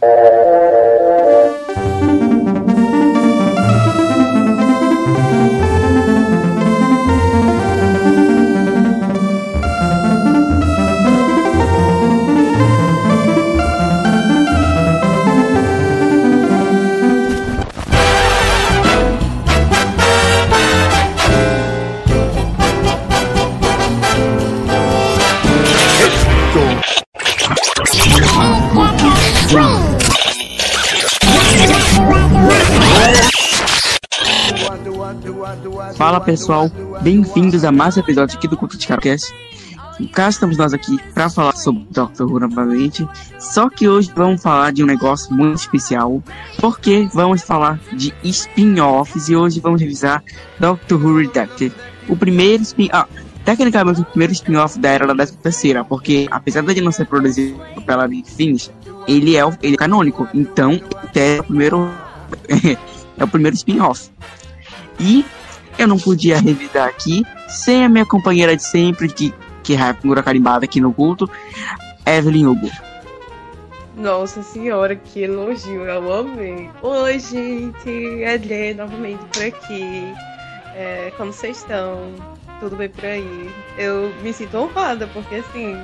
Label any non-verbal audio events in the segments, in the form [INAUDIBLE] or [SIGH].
Fala pessoal, bem-vindos a mais um episódio aqui do Culto de Carocast. Cá estamos nós aqui para falar sobre Doctor Who novamente. Só que hoje vamos falar de um negócio muito especial, porque vamos falar de spin-offs e hoje vamos revisar Doctor Who Redacted. O primeiro spin ah, tecnicamente o primeiro spin-off da era da décima terceira, porque apesar de não ser produzido pela Big Finish, ele é, ele é canônico, então é o primeiro [LAUGHS] é o primeiro spin-off. E eu não podia revidar aqui sem a minha companheira de sempre, que, que é a figura carimbada aqui no culto, Evelyn Hugo. Nossa senhora, que elogio, eu amei. Oi, gente, Adlê novamente por aqui. É, como vocês estão? Tudo bem por aí? Eu me sinto honrada, porque assim,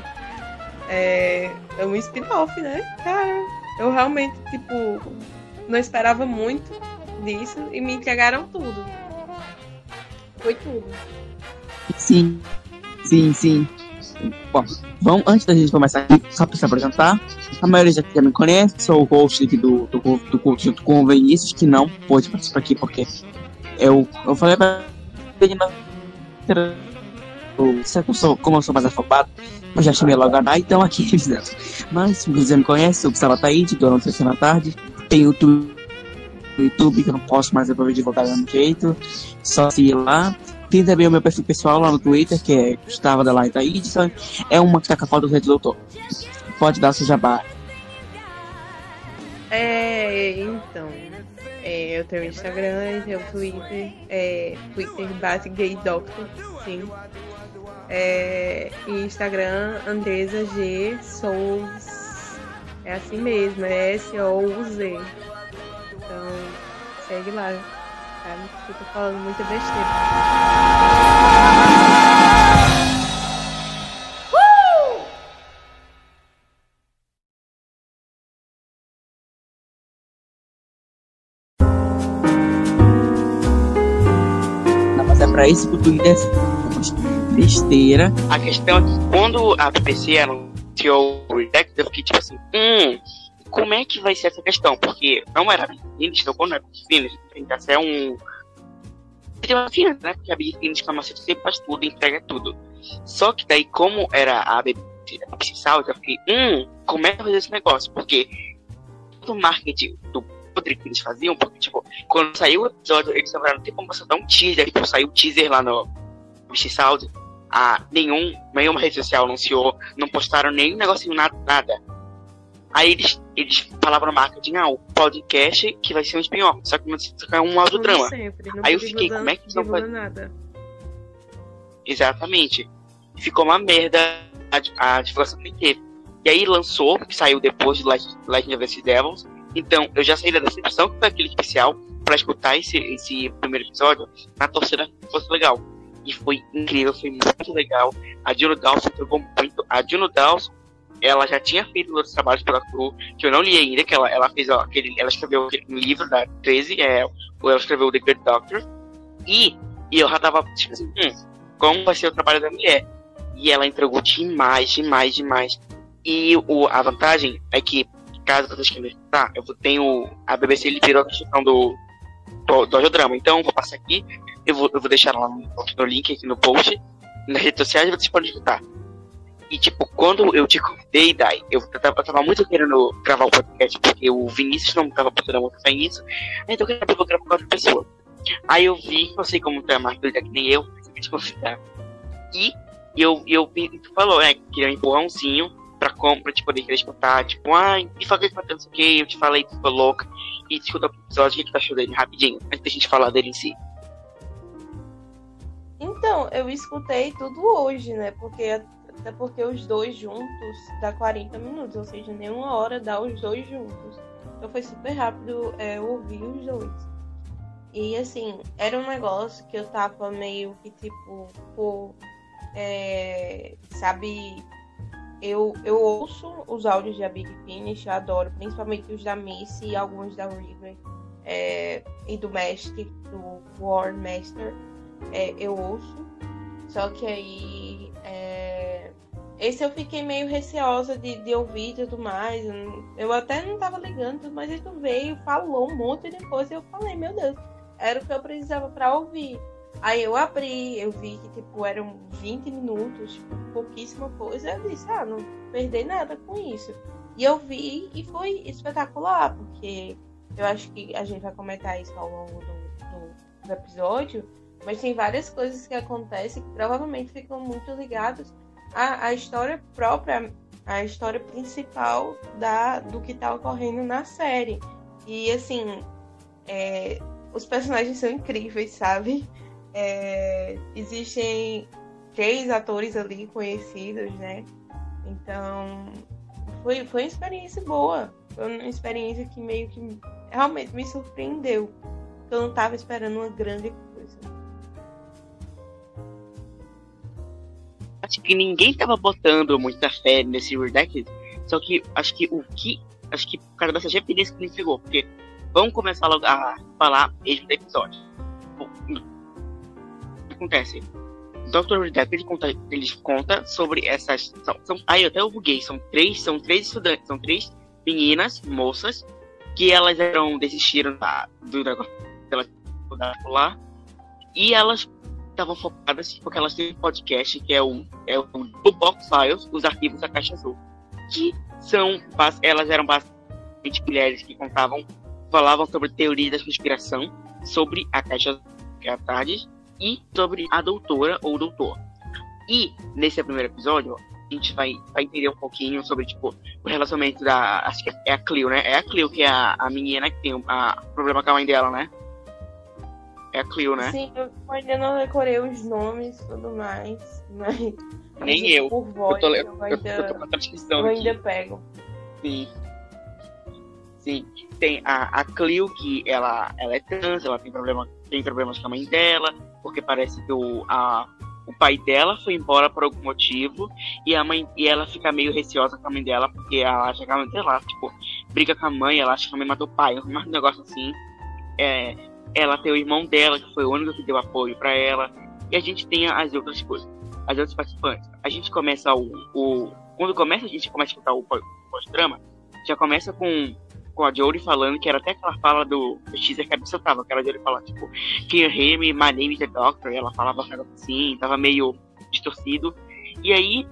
é, é um spin-off, né? Cara, eu realmente, tipo, não esperava muito disso e me entregaram tudo. Foi tudo. Sim, sim, sim. Bom, vamos, antes da gente começar aqui, só para se apresentar, a maioria já, já me conhece, sou o host aqui do, do, do culto junto com o Vinícius, que não pôde participar aqui porque eu, eu falei pra ele eu sou, como eu sou mais afobado, eu já chamei logo a Nai, então aqui Mas, se você me conhece, eu Gustavo Taíde, do Notícia na Tarde, tem no YouTube, que eu não posso mais depois divulgar do jeito. Só se lá. Tem também o meu perfil pessoal lá no Twitter, que é Gustavo da Light Edson. É uma que tá com a foto do Rede Doutor. Pode dar seu jabá. É, então. É, eu tenho Instagram, tenho Twitter, é, Twitter base gay doctor, sim. É, e Instagram Andresa G Souls. É assim mesmo, é S-O-U-Z. Então, segue lá. Tá? Eu tô falando muita besteira. Não, mas é pra isso que o Twitter é besteira. A questão é que quando a BBC anunciou o Redacted, eu fiquei tipo assim, hum, como é que vai ser essa questão? Porque não era Big então quando é Big Finish, tem que ser um. Tem uma fina, né? Porque a Big Finish farmacêutica sempre faz tudo, entrega tudo. Só que daí, como era a BBC Salve, eu fiquei, hum, como é que fazer esse negócio? Porque todo o marketing do podre que eles faziam, porque, tipo, quando saiu o episódio, eles não tem como você um teaser, tipo, saiu o teaser lá no BBC Sound, ah, nenhum, nenhuma rede social anunciou, não postaram nenhum negocinho, nada, nada. Aí eles, eles falavam no marketing, ah, o podcast que vai ser um spin-off, só que é um audiodrama. Aí eu fiquei, como é que eles vão fazer? Nada. Exatamente. Ficou uma merda a, a divulgação que teve. E aí lançou, que saiu depois de Legend of the Devils. Então eu já saí da decepção que foi aquele especial para escutar esse, esse primeiro episódio na torcida que fosse legal. E foi incrível, foi muito legal. A Juno Dawson jogou muito. A Juno Dawson ela já tinha feito outros trabalhos pela Cru, que eu não li ainda, que ela, ela fez ó, aquele, ela escreveu aquele livro da 13, é, ou ela escreveu The Good Doctor, e, e eu já tava tipo assim, hum, como vai ser o trabalho da mulher? E ela entregou demais, demais, demais. E o, a vantagem é que, caso vocês queiram escutar, eu tenho, a BBC liberou a questão do, do, do audiodrama, então vou passar aqui, eu vou, eu vou deixar lá no, no link aqui no post, nas redes sociais vocês podem escutar. E, tipo, quando eu te convidei, Dai, eu tava, eu tava muito querendo gravar o podcast, porque o Vinícius não tava podendo muito bem isso. Então eu queria gravar com outra pessoa. Aí eu vi, não sei como tu é mais doida que nem eu, te convidar. E eu, eu, tu falou, né, que queria um empurrãozinho pra, compra, te poder escutar, tipo, ai, me falei que não sei o que, eu te falei que ficou louca. E escuta o episódio, o que, tu achou dele rapidinho, antes da gente falar dele em si. Então, eu escutei tudo hoje, né? Porque até porque os dois juntos dá 40 minutos, ou seja, nem uma hora dá os dois juntos. Então foi super rápido é, ouvir os dois. E assim, era um negócio que eu tava meio que tipo, pô, é, sabe, eu, eu ouço os áudios da Big Finish, eu adoro, principalmente os da Missy e alguns da River é, e do Mestre, do War Master, é, eu ouço. Só que aí. É, esse eu fiquei meio receosa de, de ouvir e tudo mais. Eu até não tava ligando, mas ele veio, falou um monte e depois eu falei, meu Deus, era o que eu precisava para ouvir. Aí eu abri, eu vi que tipo eram 20 minutos, tipo, pouquíssima coisa. Eu disse, ah, não perdi nada com isso. E eu vi e foi espetacular, porque eu acho que a gente vai comentar isso ao longo do, do, do episódio, mas tem várias coisas que acontecem que provavelmente ficam muito ligadas à, à história própria, à história principal da, do que está ocorrendo na série. E assim, é, os personagens são incríveis, sabe? É, existem três atores ali conhecidos, né? Então, foi, foi uma experiência boa. Foi uma experiência que meio que realmente me surpreendeu. Eu não estava esperando uma grande Acho que ninguém estava botando muita fé nesse Redacted. Só que acho que o que. Acho que por causa dessa referência que ele pegou. Porque vamos começar logo a falar mesmo do episódio. O que acontece? Dr. Redacted ele conta, ele conta sobre essas. São, são, aí eu até buguei. São três, são três estudantes, são três meninas, moças, que elas eram desistiram da, do negócio dela lá e elas estavam focadas porque elas têm um podcast que é o é o Box Files, os arquivos da Caixa Azul, que são elas eram basicamente mulheres que contavam falavam sobre teorias da conspiração, sobre a Caixa Azul, que é a Tardes, e sobre a doutora ou doutor. E nesse primeiro episódio, a gente vai, vai entender um pouquinho sobre, tipo, o relacionamento da. Acho que é a Cleo, né? É a Cleo que é a, a menina que tem o problema com a mãe dela, né? É a Cleo, né? Sim, eu ainda não decorei os nomes e tudo mais, mas. Nem eu. Por voz, eu, tô, eu, ainda, eu tô com a transcrição eu ainda pego. Sim. Sim. Tem a, a Cleo, que ela, ela é trans, ela tem, problema, tem problemas com a mãe dela, porque parece que o, a, o pai dela foi embora por algum motivo e a mãe e ela fica meio receosa com a mãe dela porque ela acha que a mãe, sei lá, tipo, briga com a mãe, ela acha que a mãe matou o pai, [LAUGHS] um negócio assim. É, ela tem o irmão dela, que foi o único que deu apoio para ela, e a gente tem as outras coisas, as outras participantes. A gente começa o. o quando começa a gente começa a escutar o pós-drama, já começa com com a Jory falando que era até aquela fala do, teaser que a pessoa tava, aquela Jory fala, tipo, Can you hear me? My name is the doctor. E ela falava assim, tava meio distorcido. E aí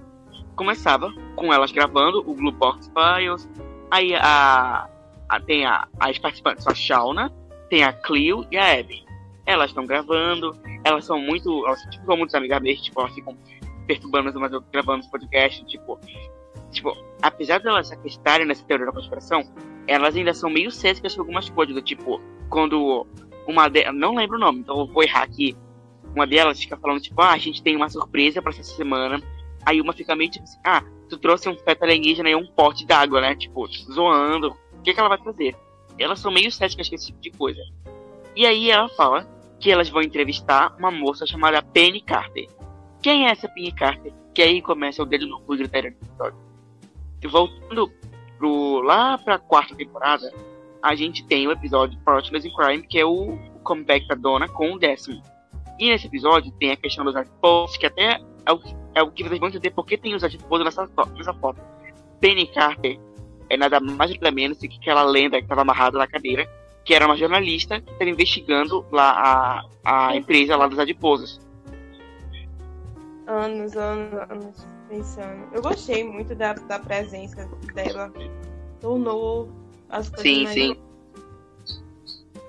começava com elas gravando o Blue Box Files. Aí a, a tem a, as participantes, a Shauna, tem a Cleo e a Abby. Elas estão gravando, elas são muito. Elas tipo, são muito mesmo, tipo, elas ficam perturbando as umas gravando os podcasts, tipo, tipo, apesar de elas acreditarem nessa teoria da conspiração, elas ainda são meio céticas com algumas coisas, do tipo, quando uma delas, não lembro o nome, então eu vou errar aqui, uma delas fica falando, tipo, ah, a gente tem uma surpresa para essa semana, aí uma fica meio tipo assim, ah, tu trouxe um feto alienígena e um pote d'água, né, tipo, zoando, o que, que ela vai fazer? Elas são meio céticas com esse tipo de coisa. E aí ela fala que elas vão entrevistar uma moça chamada Penny Carter. Quem é essa Penny Carter? Que aí começa o dedo no cu gritaria do episódio. Voltando pro, lá pra quarta temporada, a gente tem o episódio Partners in Crime, que é o, comeback da Dona com o décimo. E nesse episódio tem a questão dos adipose, que até é o, é o que vocês vão entender porque tem os adipose nessa, nessa foto. Penny Carter é nada mais nada menos do que aquela lenda que estava amarrada na cadeira, que era uma jornalista que estava investigando lá a, a empresa lá dos adiposos. Anos, anos, anos pensando. Eu gostei muito da, da presença dela. Tornou as coisas Sim, mais... sim.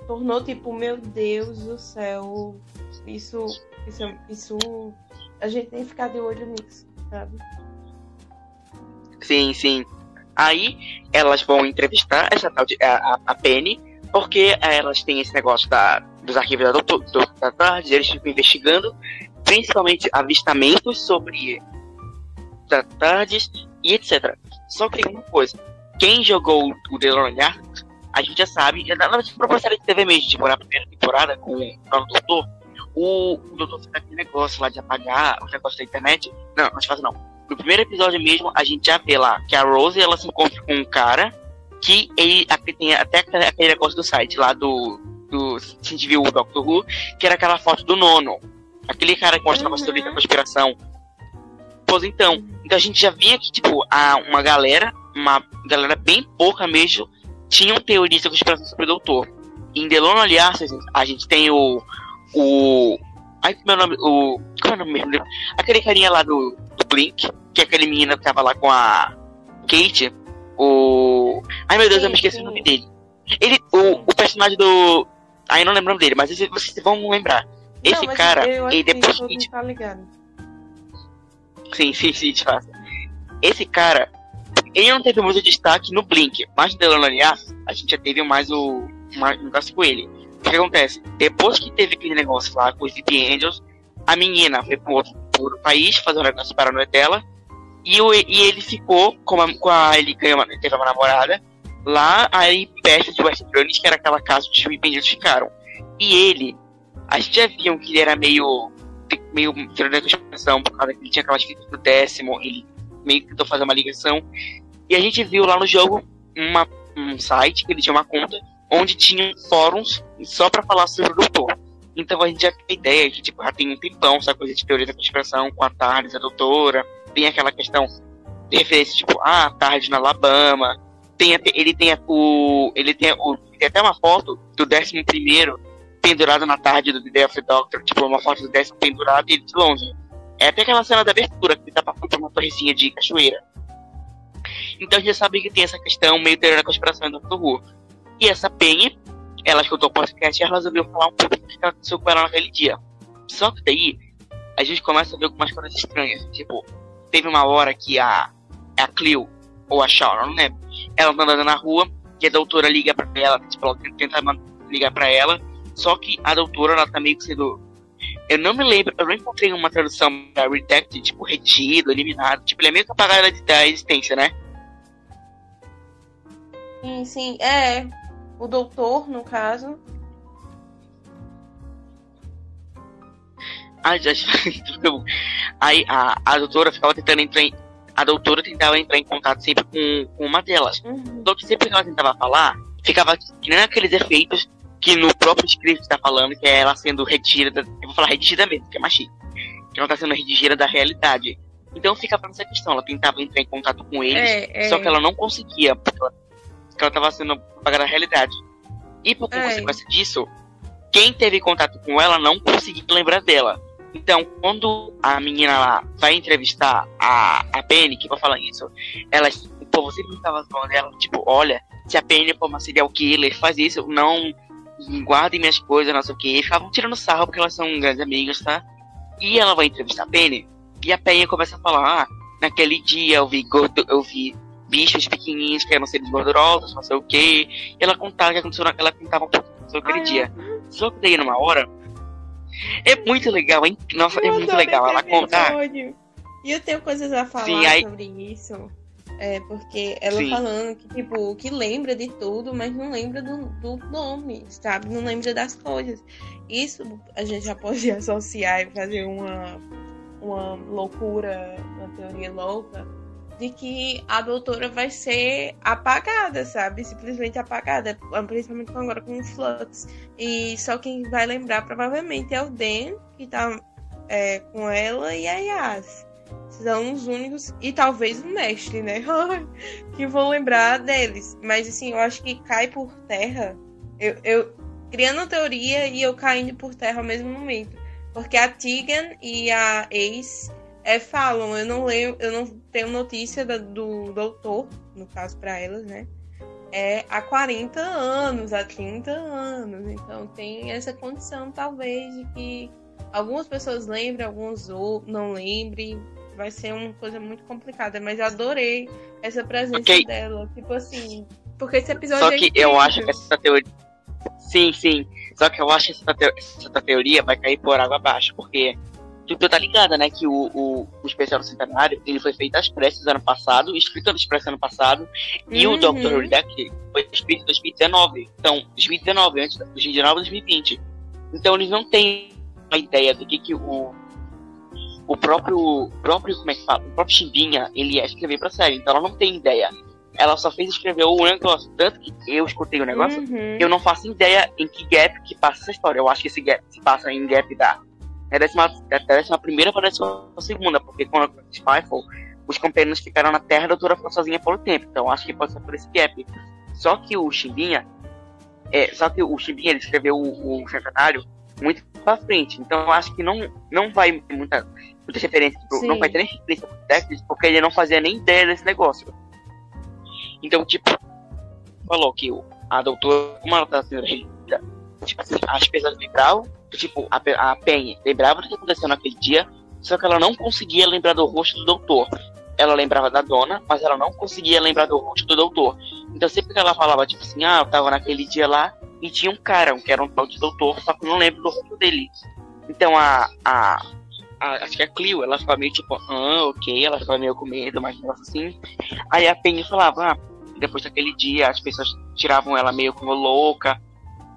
Tornou tipo, meu Deus do céu. Isso, isso, isso. A gente tem que ficar de olho nisso, sabe? Sim, sim. Aí elas vão entrevistar essa tal de, a, a Penny, porque elas têm esse negócio da, dos arquivos da, do, do, da tarde, eles ficam investigando, principalmente avistamentos sobre da tarde e etc. Só que tem uma coisa. Quem jogou o The Lone Arts, a gente já sabe, na verdade, própria série de TV mesmo, tipo, na primeira temporada com o Doutor, o, o Doutor fez aquele negócio lá de apagar o negócio da internet. Não, não faz não. No primeiro episódio mesmo, a gente já vê lá que a Rose, ela se encontra com um cara que ele tem até aquele negócio do site lá do, do a gente viu o Doctor Who, que era aquela foto do nono. Aquele cara que mostrava uhum. a teoria da conspiração. Pois então, então a gente já vinha que, tipo, a, uma galera, uma galera bem pouca mesmo, tinham teorias da conspiração sobre o Doutor. Em The Lone Aliás, a gente tem o. O. Ai, meu nome. O. É o nome mesmo? Aquele carinha lá do Blink, que é aquele menino que tava lá com a Kate. O. Ai meu Deus, eu me esqueci o nome dele. Ele. O, o personagem do. Ai, não lembro dele, mas vocês vão lembrar. Esse não, cara, ele depois que. Tá ligado. Sim, sim, sim, de fato. Esse cara, ele não teve muito destaque no Blink, mas no Delano a gente já teve mais o. Mais, um negócio com ele. O que acontece? Depois que teve aquele negócio lá com os VP Angels, a menina foi pro outro, outro país fazer um negócio para a noite dela. E, o, e ele ficou com a, com a ele ganhou, teve uma namorada lá aí perto de West Greenwich, que era aquela casa onde os Angels ficaram. E ele a gente já viam que ele era meio. meio tirando a conspiração, por causa que ele tinha aquelas fitas do décimo, ele meio que tentou fazer uma ligação. E a gente viu lá no jogo uma, um site que ele tinha uma conta onde tinha fóruns só para falar sobre o doutor. Então a gente já tem ideia que tipo, já tem um tempão essa coisa de teoria da conspiração com a Tardes, a doutora. Tem aquela questão de referência, tipo, ah, Tardes na Alabama. Tem, ele tem o. Ele tem, o, tem até uma foto do 11 primeiro pendurado na tarde do The Day of the Doctor, tipo, uma foto do décimo pendurado e ele de longe. É até aquela cena da abertura, que ele tá passando uma torrezinha de cachoeira. Então a gente já sabe que tem essa questão meio teoria da conspiração do Doctor Who. E essa Penny, ela escutou o podcast e ela resolveu falar um pouco do que aconteceu com ela naquele dia. Só que daí, a gente começa a ver algumas coisas estranhas. Tipo, teve uma hora que a, a Cleo, ou a Shaw, não lembro, ela tá andando na rua e a doutora liga pra ela, tipo, ela tenta ligar pra ela só que a doutora, ela tá meio que sendo. Eu não me lembro, eu não encontrei uma tradução da Redacted, tipo, retido, eliminado. Tipo, ele é meio que apagado da existência, né? Sim, sim. É. O doutor, no caso. Ah, já. [LAUGHS] Aí a, a doutora ficava tentando entrar em. A doutora tentava entrar em contato sempre com, com uma delas. Uhum. Só que sempre que ela tentava falar, ficava nem aqueles efeitos que no próprio script está falando que é ela sendo retirada, eu vou falar redigida mesmo, que é machista, que ela está sendo redigida da realidade. Então fica pra essa questão, ela tentava entrar em contato com eles, é, é. só que ela não conseguia, porque ela, estava sendo apagada da realidade. E por é. consequência disso, quem teve contato com ela não conseguia lembrar dela. Então, quando a menina lá vai entrevistar a, a Penny, que vai falar isso, ela, pô, você perguntava falando dela, tipo, olha, se a Penny for uma serial killer, faz isso, não guardem minhas coisas, não sei o que. E ficavam tirando sarro porque elas são grandes amigas, tá? E ela vai entrevistar a Penny. E a Penny começa a falar: Ah, naquele dia eu vi, gordo, eu vi bichos pequenininhos que eram seres gordurosos, não sei o que. E ela contava o que aconteceu naquela contava um pouco aquele dia. Só que daí numa hora. É muito legal, hein? Nossa, é muito legal ela contar. E eu tenho coisas a falar Sim, aí... sobre isso. É, porque ela Sim. falando que, tipo, que lembra de tudo, mas não lembra do, do nome, sabe? Não lembra das coisas. Isso a gente já pode [LAUGHS] associar e fazer uma, uma loucura, uma teoria louca, de que a doutora vai ser apagada, sabe? Simplesmente apagada, principalmente agora com o Flux. E só quem vai lembrar provavelmente é o Dan, que tá é, com ela, e a Yas são os únicos, e talvez o mestre, né? [LAUGHS] que vão lembrar deles. Mas assim, eu acho que cai por terra. Eu, eu criando teoria e eu caindo por terra ao mesmo momento. Porque a Tegan e a Ace é, falam, eu não leio, eu não tenho notícia do, do doutor, no caso para elas, né? É há 40 anos, há 30 anos. Então tem essa condição, talvez, de que algumas pessoas lembrem, alguns ou não lembrem vai ser uma coisa muito complicada, mas eu adorei essa presença okay. dela. Tipo assim, porque esse episódio. Só é que é eu acho que essa teoria. Sim, sim. Só que eu acho que essa teoria vai cair por água abaixo, porque tu, tu tá ligada, né? Que o, o, o especial do centenário ele foi feito às pressas ano passado, escrito às pressas ano passado, e o Uhum. Dr. Deck foi escrito em 2019. Então, 2019, antes de 2019 2020. Então eles não têm uma ideia do que, que o. O próprio, próprio, como é que fala? O próprio Chimbinha, ele ia escrever pra série, então ela não tem ideia. Ela só fez escrever o negócio. Tanto que eu escutei o negócio, Uhum. eu não faço ideia em que gap que passa essa história. Eu acho que esse gap se passa em gap da, da, décima, da décima primeira para a décima segunda, porque quando aconteceu Spyfall, os companheiros ficaram na Terra e a doutora ficou sozinha por um tempo. Então acho que pode ser por esse gap. Só que o Chimbinha, é, só que o Chimbinha ele escreveu o, o centenário muito pra frente. Então acho que não, não vai ter muita, muitas referências, pro- não vai ter nem referência pro Deckard, porque ele não fazia nem ideia desse negócio. Então, tipo, falou que a doutora, como ela tá sendo religida, tipo assim, as pessoas lembravam, tipo, a, a Penny lembrava do que aconteceu naquele dia, só que ela não conseguia lembrar do rosto do doutor. Ela lembrava da dona, mas ela não conseguia lembrar do rosto do doutor. Então sempre que ela falava, tipo assim, ah, eu tava naquele dia lá e tinha um cara, um que era um tal de doutor, só que eu não lembro do rosto dele. Então a. a, a acho que a Clio, ela ficava meio tipo, ah, ok, ela ficava meio com medo, mas negócio assim. Aí a Penny falava, ah, depois daquele dia as pessoas tiravam ela meio como louca.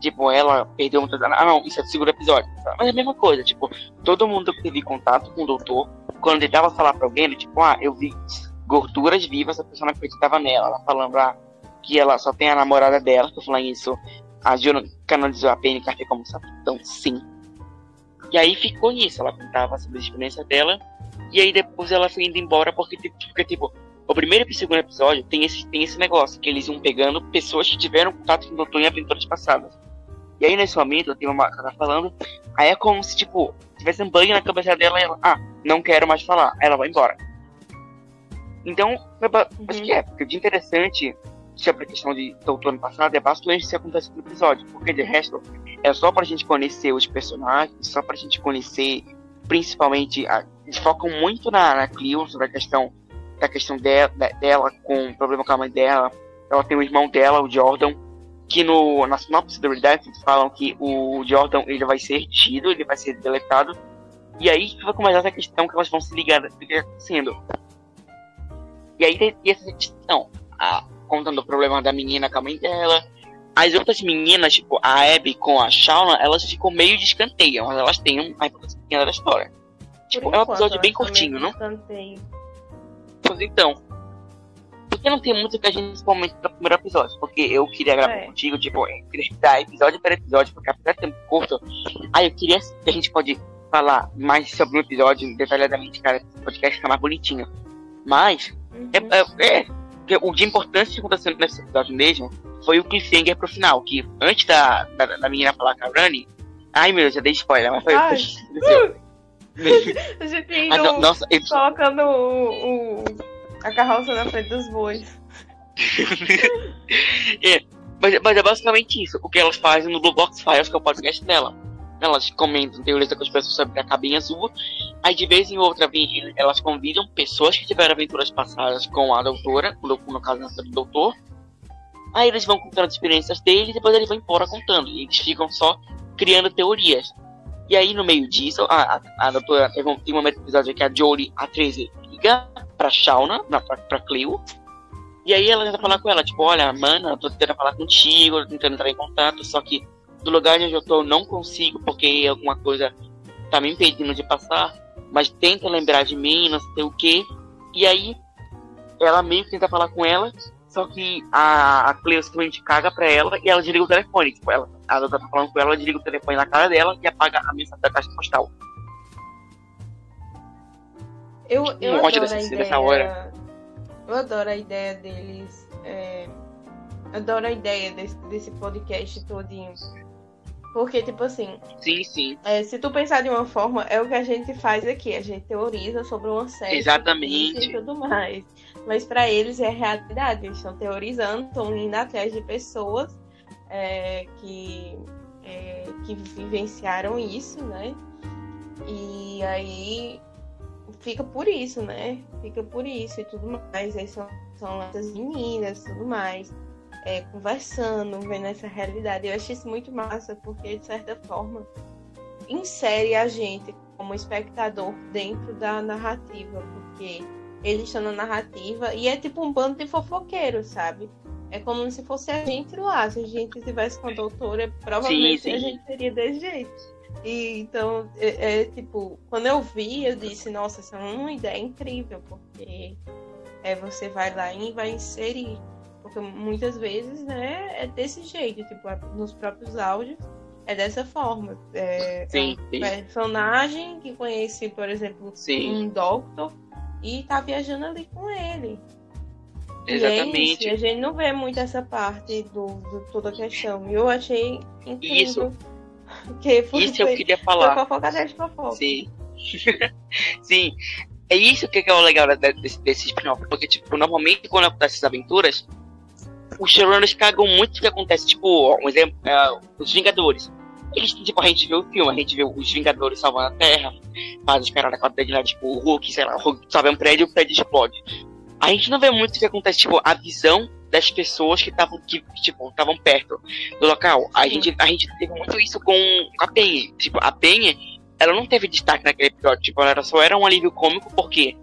Tipo, ela perdeu muita. Ah, não, isso é do segundo episódio. Mas é a mesma coisa, tipo, todo mundo que teve contato com o doutor, quando tentava falar pra alguém, ele, tipo, ah, eu vi gorduras vivas, a pessoa não acreditava nela. Ela falando, ah, que ela só tem a namorada dela, tô falando isso. A Juno canonizou a Penny Carter como sapatão, sim. E aí ficou nisso, ela contava sobre a experiência dela, e aí depois ela foi indo embora, porque, tipo, porque, tipo o primeiro e o segundo episódio tem esse, tem esse negócio, que eles iam pegando pessoas que tiveram contato com o doutor em aventuras passadas. E aí nesse momento, tem uma cara falando, aí é como se, tipo, tivesse um banho na cabeça dela e ela, ah, não quero mais falar, aí ela vai embora. Então, Uhum. acho que é, porque de interessante sobre a questão de doutor ano passado é bastante isso acontece no episódio, porque de resto é só pra gente conhecer os personagens, só pra gente conhecer, principalmente, a, eles focam muito na, na Cleo, sobre a questão da questão dela, dela com o problema com a mãe dela. Ela tem o irmão dela, o Jordan, que no, na sinopse do Redacted falam que o Jordan ele vai ser retido, ele vai ser deletado. E aí que vai começar essa questão que elas vão se ligar do que está acontecendo. E aí tem essa questão, a, contando o problema da menina com a mãe dela. As outras meninas, tipo a Abby com a Shauna, elas ficam meio de escanteio, mas elas têm uma importância pequena da história. Tipo, Por é um enquanto, episódio bem curtinho, não? escanteio. Pois então. Porque não tem muito que a gente comente no primeiro episódio. Porque eu queria gravar É. contigo, tipo, eu queria dar episódio por episódio, porque apesar de tempo curto, aí eu queria que a gente pode falar mais sobre um episódio detalhadamente, cara, esse podcast ficar mais bonitinho. Mas, Uhum. é, é, é, o de importância que aconteceu nesse episódio mesmo foi o cliffhanger pro final, que antes da, da, da menina falar com a Rani, ai meu Deus, já dei spoiler, mas foi. Ai. [LAUGHS] [LAUGHS] A gente no- nossa, eu- colocando o, o- a carroça na frente dos bois. [LAUGHS] É, mas, mas é basicamente isso, o que elas fazem no Blue Box Files, que é o podcast dela. Elas comentam teorias da conspiração sobre a cabinha azul, aí de vez em outra elas convidam pessoas que tiveram aventuras passadas com a doutora, no, caso da do doutor. Aí eles vão contando as experiências deles e depois eles vão embora contando. E eles ficam só criando teorias. E aí no meio disso, a, a, a doutora tem um momento episódio que a Jory, a 13, liga pra Shauna, na, pra, pra Cleo, e aí ela tenta falar com ela, tipo, olha, mana, tô tentando falar contigo, tô tentando entrar em contato, só que do lugar onde eu tô eu não consigo, porque alguma coisa tá me impedindo de passar, mas tenta lembrar de mim, não sei o que. E aí ela meio que tenta falar com ela, só que a, a Cleo simplesmente caga pra ela e ela desliga o telefone. Tipo, ela, a tá falando com ela, ela desliga o telefone na cara dela e apaga a mensagem da caixa postal. Eu, eu Um ódio adoro dessa- a ideia. dessa hora. Eu adoro a ideia deles. é, adoro a ideia desse, desse podcast todinho. Porque, tipo assim, Sim, sim. é, se tu pensar de uma forma, é o que a gente faz aqui. A gente teoriza sobre uma série. Exatamente. E tudo mais. Mas pra eles é realidade. Eles estão teorizando, estão indo atrás de pessoas é, que, é, que vivenciaram isso, né? E aí fica por isso, né? Fica por isso e tudo mais. Aí são, são essas meninas e tudo mais. é, conversando, vendo essa realidade. Eu achei isso muito massa, porque de certa forma insere a gente como espectador dentro da narrativa, porque eles estão na narrativa e é tipo um bando de fofoqueiros, sabe? É como se fosse a gente lá. Se a gente estivesse com a doutora, provavelmente sim, sim. a gente seria desse jeito. E, então, é, é, tipo, quando eu vi, eu disse, nossa, essa é uma ideia incrível, porque é, você vai lá e vai inserir. Porque muitas vezes, né, é desse jeito, tipo, nos próprios áudios, é dessa forma. É, sim, é um personagem que conhece, por exemplo, sim. um doctor e tá viajando ali com ele. Exatamente. E, é a gente não vê muito essa parte do, do toda a questão. E eu achei incrível. Isso. Que foi, isso eu queria falar. Fofoca de fofoca. Sim. [LAUGHS] Sim. É isso que é o legal desse, desse spin-off. Porque, tipo, normalmente quando acontecem essas aventuras, os showrunners cagam muito o que acontece. Tipo, um exemplo, é, os Vingadores. Eles, tipo, a gente vê o filme, a gente vê os Vingadores salvando a Terra, faz os caras da quadra lá, tipo, o Hulk, sei lá, o Hulk salva um prédio e o prédio explode. A gente não vê muito o que acontece, tipo, a visão das pessoas que estavam, que, tipo, estavam perto do local. A gente, a gente teve muito isso com a Penny. Tipo, a Penny, ela não teve destaque naquele episódio, tipo, ela só era um alívio cômico porque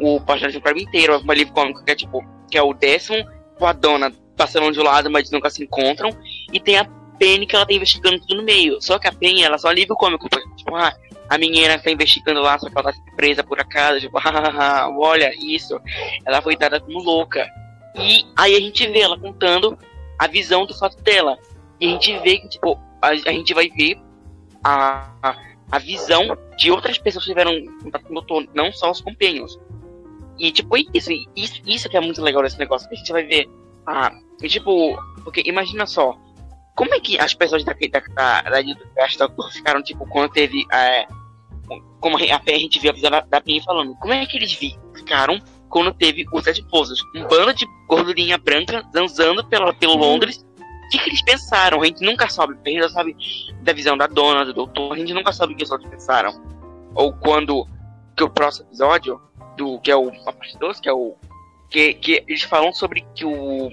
o personagem do inteiro é um alívio cômico que é, tipo, que é o décimo com a dona passando de lado, mas nunca se encontram, e tem a Penny que ela tá investigando tudo no meio. Só que a Penny, ela só alívio cômico, tipo, ah, a menina tá investigando lá, só que ela tá presa por acaso, tipo, [LAUGHS] olha isso. Ela foi dada como louca. E aí a gente vê ela contando a visão do fato dela. E a gente vê que, tipo, a, a gente vai ver a, a, a, visão de outras pessoas que tiveram contato com o doutor, não só os companheiros. E, tipo, isso, isso, isso que é muito legal desse negócio, que a gente vai ver. Ah, e, tipo, porque imagina só, como é que as pessoas da, da, da, da, da ficaram, tipo, quando teve. É, como a, a gente viu a visão da, da Penny falando, como é que eles ficaram quando teve os Sete Pousos? Um bando de gordurinha branca dançando pela, pelo Londres. O que, que eles pensaram? A gente nunca sabe. A gente sabe da visão da dona, do doutor. A gente nunca sabe o que os outros pensaram. Ou quando. Que o próximo episódio, do que é o a parte 2, que é o. Que, que eles falam sobre que o.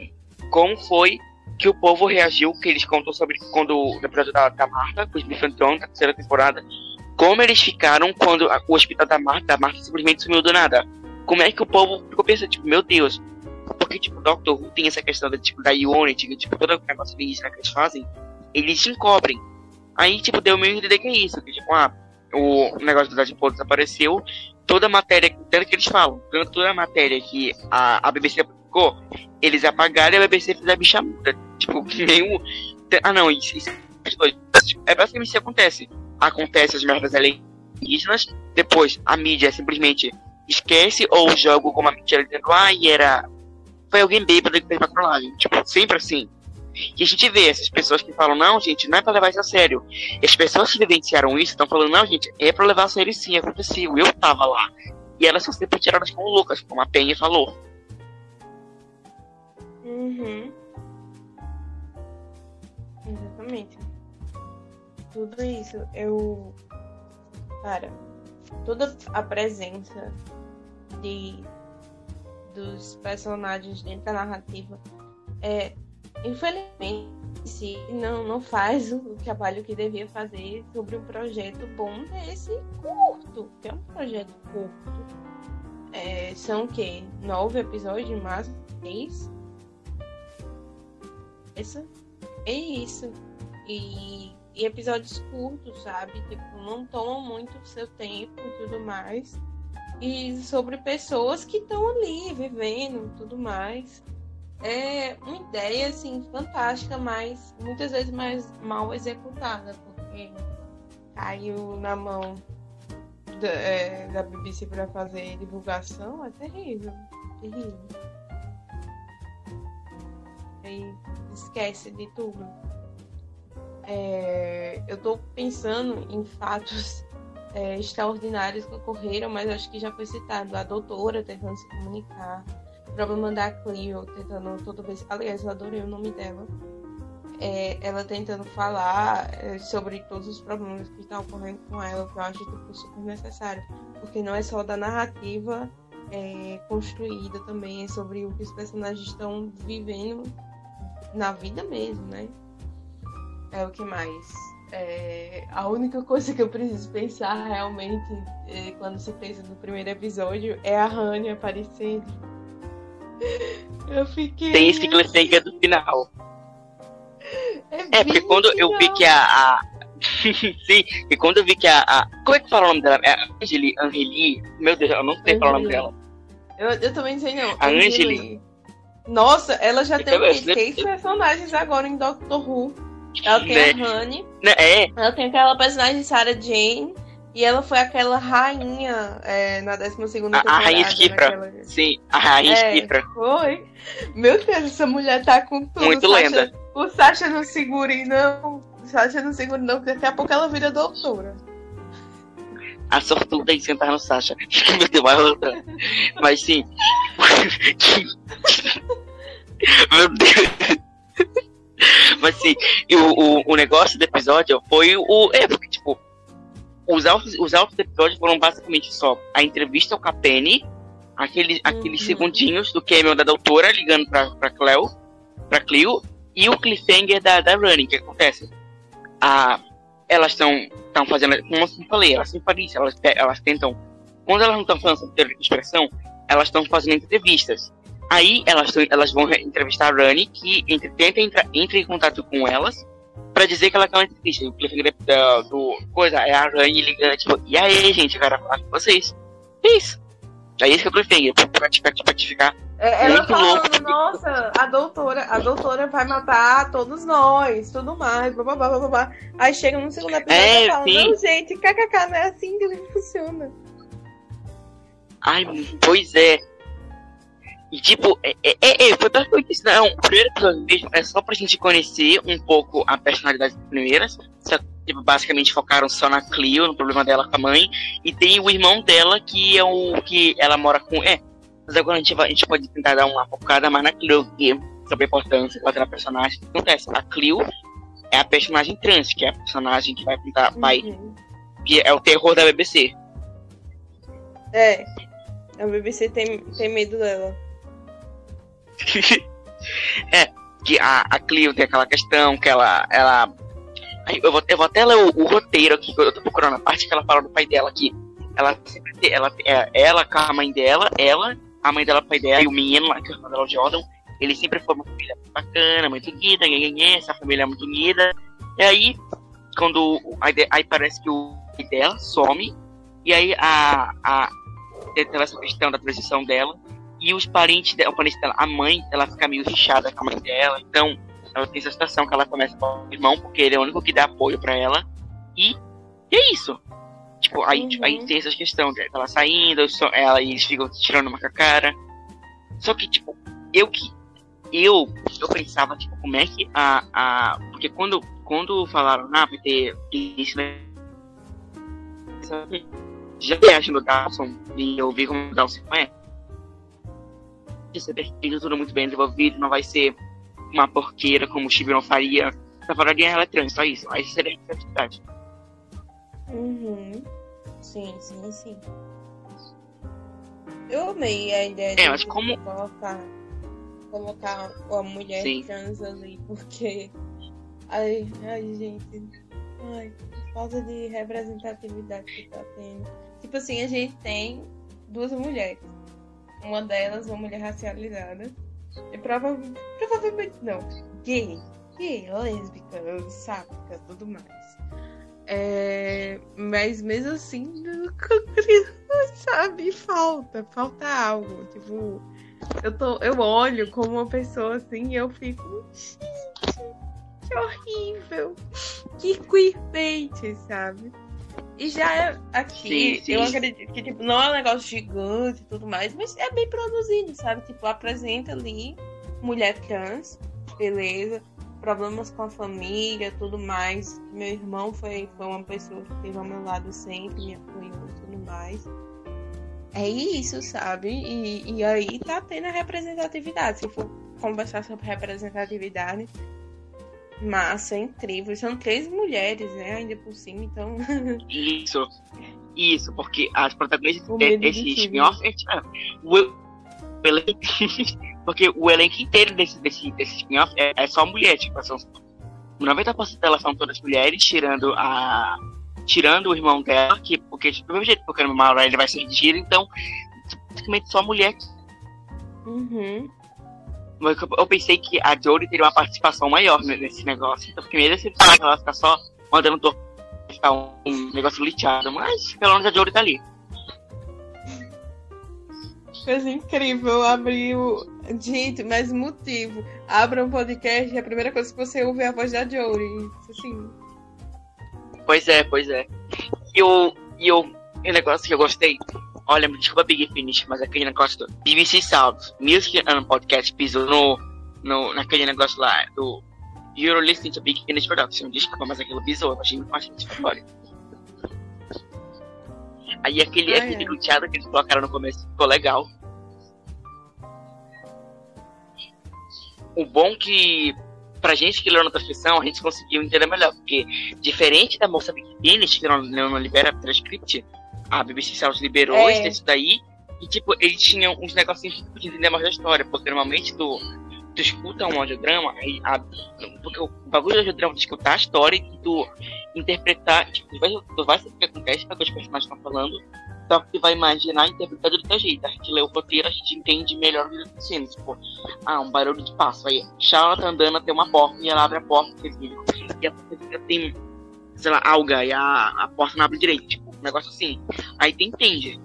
Como foi que o povo reagiu, que eles contam sobre quando o episódio da, da Marta, com o Smith Throne, na terceira temporada, como eles ficaram quando a, o hospital da Marta, da Marta simplesmente sumiu do nada. Como é que o povo ficou pensando, tipo, meu Deus, porque, tipo, Doctor Who tem essa questão da, tipo, da Unity, tipo, todo o negócio que eles fazem, eles se encobrem. Aí, tipo, deu meio entender que é isso, que, tipo, ah, o negócio do Deadpool desapareceu, toda a matéria, tanto que eles falam, tanto toda a matéria que a, a BBC publicou, eles apagaram e a BBC fez a bicha muda. Tipo, [LAUGHS] nem o. Ah, não, isso, isso é basicamente isso que acontece. Acontece as merdas alienígenas, depois a mídia simplesmente esquece ou joga como a mentira dizendo, ah, e era. Foi alguém bêbado que fez uma trollagem. Tipo, sempre assim. E a gente vê essas pessoas que falam, não, gente, não é pra levar isso a sério. E as pessoas que vivenciaram isso estão falando, não, gente, é pra levar a sério sim, aconteceu, eu tava lá. E elas são sempre tiradas como loucas, como a Penha falou. Uhum. Exatamente. Tudo isso, eu. Cara, toda a presença de dos personagens dentro da narrativa é infelizmente não não faz o trabalho que devia fazer sobre um projeto bom desse curto que é um projeto curto. É, são o quê? nove episódios mais seis essa é isso? E, e episódios curtos sabe? Tipo não tomam muito seu tempo e tudo mais e sobre pessoas que estão ali vivendo tudo mais. É uma ideia assim fantástica, mas muitas vezes mais mal executada, porque caiu na mão da, é, da BBC para fazer divulgação é terrível, terrível. Aí esquece de tudo. É, eu estou pensando em fatos é, extraordinários que ocorreram, mas acho que já foi citado a doutora tentando se comunicar, o problema da Clio tentando toda vez. Aliás, eu adorei o nome dela. É, ela tentando falar é, sobre todos os problemas que estão ocorrendo com ela, que eu acho tipo, super necessário, porque não é só da narrativa é, construída também, é sobre o que os personagens estão vivendo na vida mesmo, né? É o que mais? É, a única coisa que eu preciso pensar realmente é, quando você pensa no primeiro episódio é a Rania aparecendo. Eu fiquei. Tem esse cliffhanger do final. É, é porque quando eu vi que a. a... [LAUGHS] Sim, e quando eu vi que a, a, Como é que fala o nome dela? É a Angeli, Angeli. Meu Deus, eu não sei falar o nome dela. Eu, eu também não sei não. A Angeli. Nossa, ela já tem o Seis personagens agora em Doctor Who. Ela tem né? a Honey. Né? É. Ela tem aquela personagem Sarah Jane. E ela foi aquela rainha é, na 12 temporada. A, a rainha Skipra. Naquela... Sim, a rainha é, Skipra. Foi. Meu Deus, essa mulher tá com tudo. Muito Sasha, lenda. O Sasha não segura e não. O Sasha não segura não, porque daqui a pouco ela vira doutora. A sortuda em sentar no Sasha. [LAUGHS] Meu Deus, vai voltar. Mas sim. [LAUGHS] [LAUGHS] Meu Deus. [LAUGHS] Mas sim, o, o, o, negócio do episódio foi o. É, porque, tipo, os altos, os altos do episódio foram basicamente só a entrevista ao Capene, aquele, uhum. aqueles segundinhos do cameo da doutora ligando pra, pra Cleo, pra Cleo, e o cliffhanger da, da Running, que acontece. A, elas estão fazendo, como eu falei, elas se parecem, elas, elas tentam. Quando elas não estão falando sobre expressão, elas estão fazendo entrevistas. Aí elas, elas vão entrevistar a Rani, que entre, tenta entrar entra em contato com elas pra dizer que ela quer uma entrevista. O cliffhanger do, do coisa é a Rani ligando, tipo, e aí, gente, eu quero falar com vocês. É isso. É isso que é o cliffhanger, pra, pra, pra, pra te ficar é, ela falando, louco. nossa, a doutora, a doutora vai matar todos nós, tudo mais, blá blá blá blá blá. Aí chega no segundo episódio é, e fala, sim. não, gente, kkk, não é assim que funciona. Ai, pois é. E tipo, é, é, é, é foi basicamente isso. Não, o primeiro episódio mesmo é só pra gente conhecer um pouco a personalidade das primeiras. Tipo, basicamente focaram só na Clio, no problema dela com a mãe. E tem o irmão dela, que é o que ela mora com. É. Mas agora a gente, vai, a gente pode tentar dar uma focada mais na Clio, que sobre a importância da personagem. O que acontece? A Clio é a personagem trans, que é a personagem que vai contar. Uhum. Vai, que é o terror da BBC. É. A BBC tem, tem medo dela. [LAUGHS] é, que a, a Clio tem aquela questão que ela. ela eu, vou, eu vou até ler o, o roteiro aqui, que eu tô procurando a parte que ela fala do pai dela aqui. Ela sempre tem, ela, é, ela com a mãe dela, ela, a mãe dela, o pai dela e o menino lá, que é o irmão dela, o Jordan, eles sempre foram uma família bacana, muito unida, essa família é muito unida. E aí, quando. Aí, aí parece que o pai dela some, e aí a, a, teve essa questão da transição dela, e os parentes dela, parente dela, a mãe, ela fica meio rixada com a mãe dela, então ela tem essa situação que ela começa com o irmão, porque ele é o único que dá apoio para ela, e, e, é isso. Tipo, aí, uhum. aí tem essa questão dela saindo, ela e eles ficam tirando uma com a cara. Só que, tipo, eu que. Eu, eu pensava, tipo, como é que a. a porque quando, quando falaram, ah, vai ter isso, né? Já viagem do Dawson e eu vi como o Dawson é de ser perfeito, tudo muito bem desenvolvido, não vai ser uma porqueira como o Chibi não faria. Essa parodinha ela é trans, só isso. Aí seria a criatividade. Uhum. Sim, sim, sim. Eu amei a ideia é, de como... colocar, colocar a mulher sim. trans ali, porque. Ai, ai, gente. Ai, falta de representatividade que tá tendo. Tipo assim, a gente tem duas mulheres uma delas, uma mulher racializada. E prova provavelmente não. Gay. Gay, lésbica, sáfica, tudo mais. É, mas mesmo assim, [LAUGHS] sabe, falta, falta algo. Tipo, eu, tô, eu olho como uma pessoa assim e eu fico. Gente, que horrível. Que queerbait, sabe? E já é aqui, sim, sim. eu acredito que tipo, não é um negócio gigante e tudo mais, mas é bem produzido, sabe? Tipo, apresenta ali mulher trans, beleza, problemas com a família, tudo mais. Meu irmão foi, foi uma pessoa que esteve ao meu lado sempre, me apoiou e tudo mais. É isso, sabe? E, e aí tá tendo a representatividade. Se for conversar sobre representatividade, Massa, incrível. São três mulheres, né? Ainda por cima, então. [LAUGHS] Isso. Isso, porque as protagonistas desse spin-off. É, tipo, o, o elenco, [LAUGHS] porque o elenco inteiro desse, desse, desse spin-off é, é, só mulher, tipo, são 90% delas são todas mulheres, tirando a. Tirando o irmão dela, que, porque do mesmo jeito que o Kami Maura ele vai ser tiro, então praticamente só mulher. Uhum. Mas eu, pensei que a Jory teria uma participação maior nesse negócio. Então fiquei meio decepcionado que ela ficar só mandando torcer ficar um, um negócio liteado, mas pelo menos a Jory tá ali. Coisa incrível, abriu. Gente, mas motivo. Abra um podcast e a primeira coisa que você ouve é a voz da Jory. Assim. Pois é, pois é. E o, e o, e o negócio que eu gostei. Olha, desculpa Big Finish, mas aquele negócio do BBC Sounds Music and Podcast pisou no, no, naquele negócio lá do You're listening to Big Finish Production. Desculpa, mas aquilo pisou. Eu achei muito mais satisfatório. Aí aquele, Ah, aquele é. luteado que eles colocaram no começo ficou legal. O bom que pra gente que leu na transcrição, a gente conseguiu entender melhor, porque diferente da moça Big Finish, que não, não libera transcript, a BBC South liberou É. esse texto daí, e tipo, eles tinham uns negocinhos que tu podia entender mais da história, porque normalmente tu, tu escuta um audiodrama, aí a, porque o bagulho do audiodrama é escutar a história e tu interpretar, tipo, tu vai, tu vai saber o que acontece, o que os personagens estão falando, só que tu vai imaginar e interpretar do teu jeito. A gente lê o roteiro, a gente entende melhor o que tá acontecendo. Tipo, ah, um barulho de passo. Aí, Charlotte tá andando até uma porta e ela abre a porta e a porta tem, sei lá, alga e a, a porta não abre direito. Tipo, um negócio assim. Aí tu entende.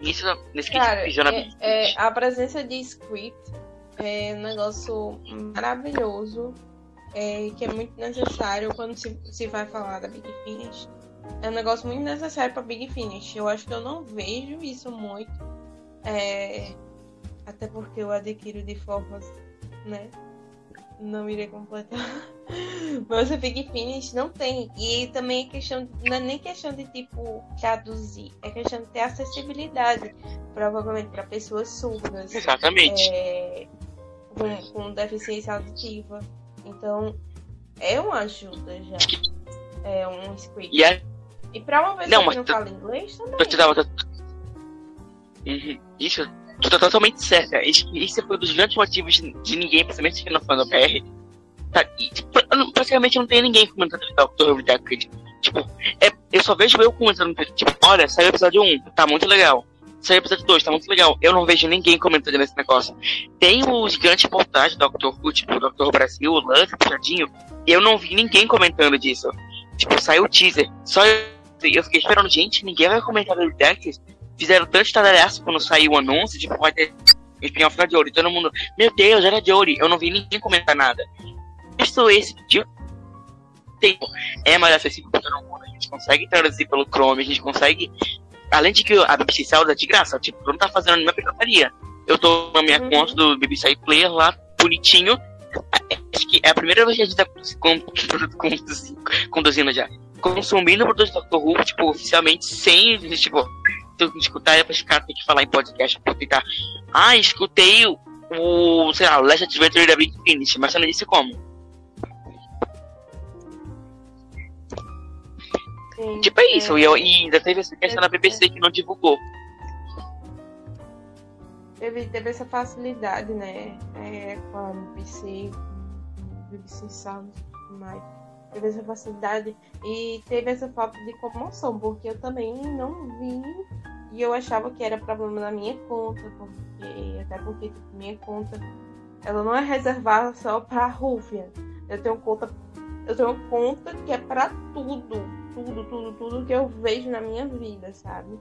Isso, nesse que Cara, pijama é, é, a presença de script é um negócio maravilhoso, é, que é muito necessário quando se, se vai falar da Big Finish. É um negócio muito necessário para Big Finish. Eu acho que eu não vejo isso muito, é, até porque eu adquiro de formas, né? Não irei completar. [LAUGHS] Mas o Big Finish não tem. E também é questão, não é nem questão de tipo traduzir, é questão de ter acessibilidade, provavelmente para pessoas surdas, Exatamente. é, com, com deficiência auditiva. Então é uma ajuda já. É um script. E a E para uma pessoa Não, que não fala inglês também. tava. Uhum. Isso, tu tá totalmente certa. Isso foi um dos grandes motivos de, ninguém, principalmente aqui no fã PR. Tá, tipo, praticamente não tem ninguém comentando o Dr. Who. Tipo, é, eu só vejo eu comentando. Tipo, olha, saiu o episódio 1, tá muito legal. Saiu o episódio 2, tá muito legal. Eu não vejo ninguém comentando nesse negócio. Tem os grandes portais do Dr. Who, tipo. Who Brasil, Lance, Puxadinho. Eu não vi ninguém comentando disso. Tipo, saiu o teaser. Só eu, eu fiquei esperando, gente, ninguém vai comentar do Decade. Fizeram tanto estadalhaço quando saiu o anúncio, tipo, vai ter spin-off da Jory. Todo mundo, meu Deus, era Jory. Eu não vi ninguém comentar nada. Isso, esse tipo tempo é mais acessível para todo mundo. A gente consegue traduzir pelo Chrome, a gente consegue. Além de que a BBC Sound é de graça, tipo, não tá fazendo nenhuma pirataria. Eu tô na minha Uhum. conta do BBC Player lá, bonitinho. Acho que é a primeira vez que a gente tá conduzindo, já. Consumindo o produto do Doctor Who, tipo, oficialmente, sem, tipo, escutar e depois ficar tem que falar em podcast pra tentar. Ah, escutei o, o sei lá, o Last Adventure da Big Finish, mas não disse como. Sim, Tipo, é isso. E, eu- e ainda teve essa questão da BBC que não divulgou. teve, teve essa facilidade, né? É, com a BBC, BBC Sound e tudo mais. Teve essa facilidade e teve essa falta de comoção, porque eu também não vi e eu achava que era problema na minha conta, porque até porque tipo, minha conta ela não é reservada só para Rúfia. Eu tenho conta, eu tenho conta que é para tudo, tudo, tudo, tudo que eu vejo na minha vida, sabe?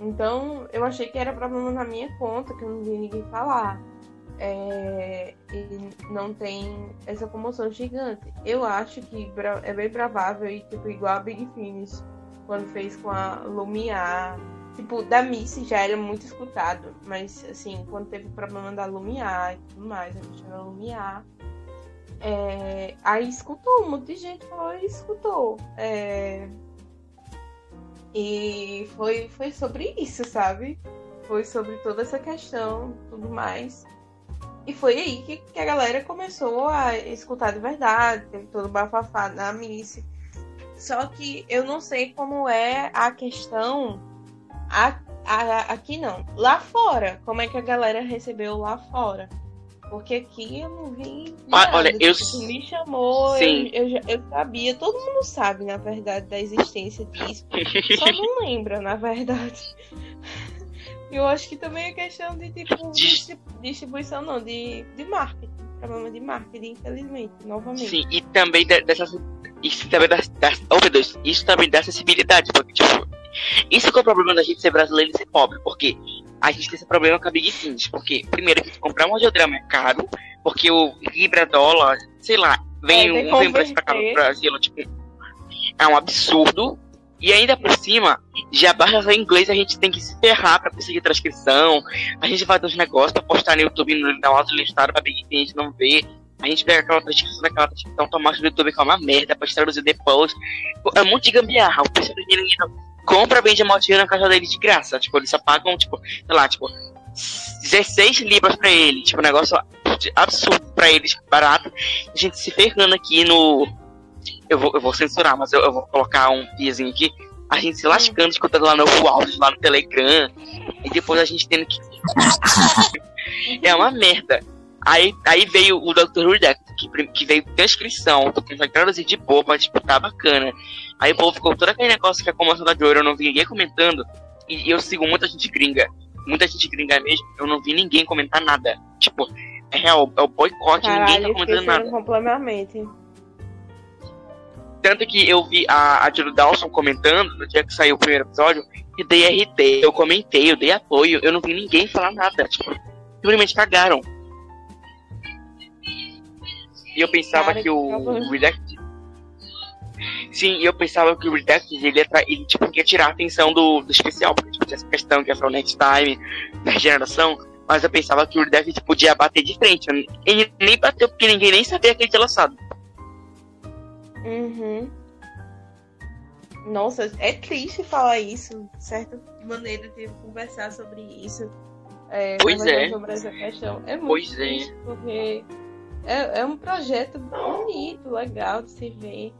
Então, eu achei que era problema na minha conta, que eu não vi ninguém falar. É, e não tem essa comoção gigante. Eu acho que é bem provável, e tipo, igual a Big Finish, quando fez com a Lumiar. Tipo, da Missy já era muito escutado, mas assim, quando teve o problema da Lumiar e tudo mais, a gente da Lumiar. É, aí escutou, um monte de gente falou e escutou. É, e foi, foi sobre isso, sabe? Foi sobre toda essa questão, tudo mais. E foi aí que, que a galera começou a escutar de verdade, teve todo o bafafá na Missy. Só que eu não sei como é a questão a- a- aqui não. Lá fora, como é que a galera recebeu lá fora? Porque aqui eu não vi. Ah, nada. olha, eu- Tipo, me chamou, Sim. eu, eu, eu sabia. Todo mundo sabe, na verdade, da existência disso. Só não [LAUGHS] lembra, na verdade. Eu acho que também é questão de tipo [LAUGHS] distribuição, não, de, de marketing. Problema de marketing, infelizmente, novamente. Sim, e também de- dessa. Isso também dá, dá, oh, meu Deus, isso também dá acessibilidade, porque, tipo, isso que é o problema da gente ser brasileiro e ser pobre, porque a gente tem esse problema com a Big Things, porque, primeiro, que comprar um audiodrama é caro, porque o Libra dólar, sei lá, vem É, um vem pra cá no. Brasil, tipo, é um absurdo, e ainda por cima, já basta fazer inglês, a gente tem que se ferrar pra conseguir transcrição, a gente vai dar uns negócios pra postar no YouTube, no, na auto listado pra Big Things não ver, a gente pega aquela transcrição daquela transcrição automática do YouTube que é uma merda pra traduzir depois. É muito de gambiarra. O pessoal do dinheiro compra bem de motinho na casa dele de graça. Tipo, eles só pagam, tipo, sei lá, tipo, 16 libras pra ele. Tipo, um negócio absurdo pra eles, barato. A gente se ferrando aqui no. Eu vou, eu vou censurar, mas eu, eu vou colocar um piazinho aqui. A gente se lascando, escutando lá no áudio, lá no Telegram. E depois a gente tendo que. [LAUGHS] é uma merda. Aí, aí veio o Dr. Redact, que, que veio transcrição, tu consegue traduzir de boa pra disputar bacana. Aí o povo ficou todo aquele negócio que a comoção da Joy eu não vi ninguém comentando. E eu sigo muita gente gringa. Muita gente gringa mesmo, eu não vi ninguém comentar nada. Tipo, é real, é o boicote, ninguém tá comentando nada. completamente. Tanto que eu vi a, a Jill Dawson comentando no dia que saiu o primeiro episódio, e dei RT, eu comentei, eu dei apoio, eu não vi ninguém falar nada. Tipo, simplesmente cagaram. E eu pensava Cara, que o, o. Sim, e eu pensava que o Redacted ele ia, ele, tipo, ia tirar a atenção do, do especial, porque tipo, tinha essa questão que é só o next time, da regeneração. Mas eu pensava que o Redacted podia bater de frente. Ele nem bateu porque ninguém nem sabia que ele tinha lançado. Uhum. Nossa, é triste falar isso, certa maneira de conversar sobre isso. É, Pois é. sobre essa questão. É muito Pois é. triste, porque é, é um projeto bonito, legal de se ver.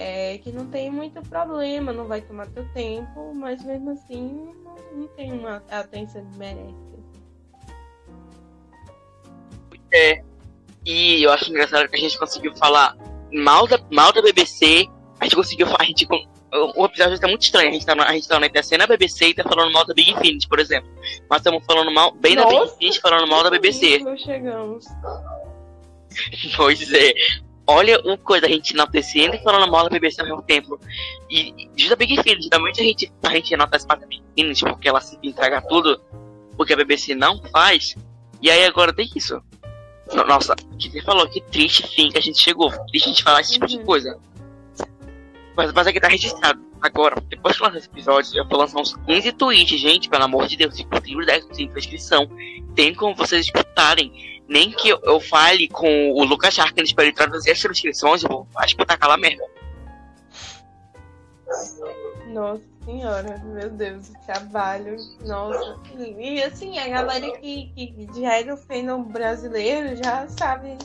É, que não tem muito problema, não vai tomar teu tempo, mas mesmo assim não, não tem uma atenção que merece. É. E eu acho engraçado que a gente conseguiu falar mal da, mal da BBC. A gente conseguiu falar. A gente, o episódio tá muito estranho. A gente tá, na- a gente tá na BBC e tá falando mal da Big Infinity, por exemplo. Mas estamos falando mal, bem da Big Nossa, Infinity, falando mal da BBC. Nós chegamos. [LAUGHS] Pois é. Olha uma coisa, a gente enaltecendo e falando mal da BBC ao mesmo tempo. E diz da Big Infinity, geralmente a gente, a gente enaltece mais a Big Infinity porque ela se entrega tudo, porque a BBC não faz. E aí agora tem isso. No- Nossa, que você falou, que triste fim que a gente chegou. Triste a gente falar esse tipo de Uhum. coisa. Mas, mas aqui tá registrado. Agora, depois que lançar esse episódio, eu vou lançar uns 15 tweets, gente, pelo amor de Deus, inclusive 10 sem prescrição. Tem como vocês escutarem. Nem que eu, eu fale com o Lucas Harkness para ele traduzir as transcrições, eu vou escutar aquela merda. Nossa senhora, meu Deus, o trabalho, nossa. E, assim, a galera que, que é do fandom brasileiro já sabe,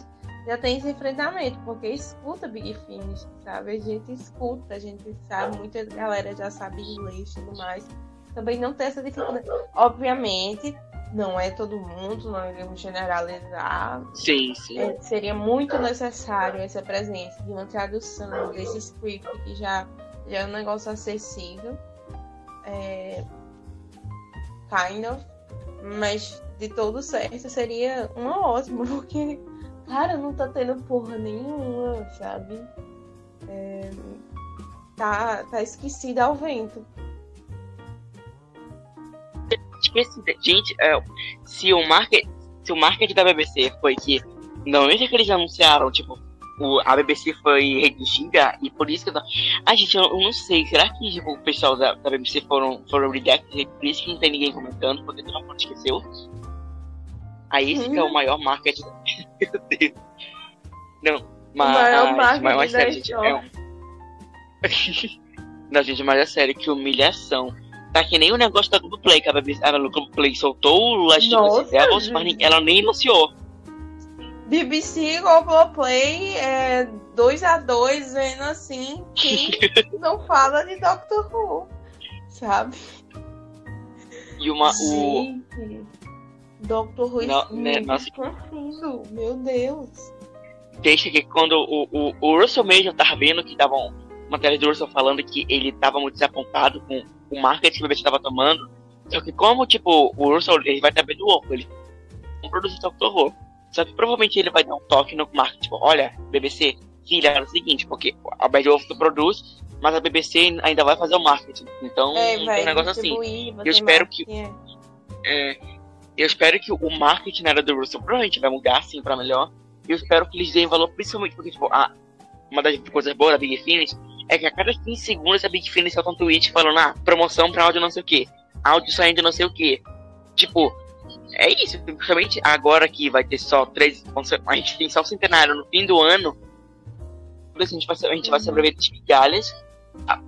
já tem esse enfrentamento, porque escuta Big Finish, sabe? A gente escuta, a gente sabe, muita galera já sabe inglês e tudo mais. Também não tem essa dificuldade. Obviamente, não é todo mundo, não iremos generalizar, Sim, sim. é, seria muito necessário essa presença de uma tradução desse script que já, já é um negócio acessível. É, kind of. Mas de todo certo seria uma ótima, [LAUGHS] porque, cara, não tá tendo porra nenhuma, sabe? É, tá, tá esquecida ao vento. Esqueci, gente, é, se o market, se o marketing da BBC foi que no momento que eles anunciaram, tipo, o, a BBC foi redigida e por isso que eu, não- ah, gente, eu, eu não sei, será que tipo, o pessoal da, da BBC foram, foram redacted e por isso que não tem ninguém comentando, porque todo mundo esqueceu? Aí esse que é o Uhum. maior marketing. [LAUGHS] Meu Deus. Não, mas, o maior mas, marketing mas, sério, gente, é um. [LAUGHS] Não, gente, mas é sério, que humilhação. Tá que nem o negócio da Globoplay, que a BBC, a Globoplay soltou o Last of Us mas ela nem anunciou. BBC Globoplay é 2x2, vendo assim, que [LAUGHS] não fala de Doctor Who, sabe? E uma, o, Gente, Dr. Ruiz Não, né, nossa. profundo, meu Deus. Deixa que quando o, o, o Russell mesmo tava vendo que estavam matéria do Russell falando que ele tava muito desapontado com o marketing que o BBC tava tomando. Só que como, tipo, o Russell ele vai estar do ovo, ele não produz Doctor Who. Só que provavelmente ele vai dar um toque no marketing, tipo, olha, BBC, filha, é o seguinte, porque a Bad Wolf produz, mas a BBC ainda vai fazer o marketing. Então, É, tem vai um negócio assim. Eu espero que- marketing, É, eu espero que o marketing na era do Russell provavelmente vai mudar, assim, pra melhor. E eu espero que eles deem valor, principalmente porque, tipo, a, uma das coisas boas da Big Finish é que a cada 15 segundos a Big Finish solta um tweet falando, ah, promoção pra áudio não sei o que, áudio saindo não sei o que. Tipo, é isso, principalmente agora que vai ter só três. A gente tem só o centenário no fim do ano. A gente vai, a gente vai se abreviar de migalhas. A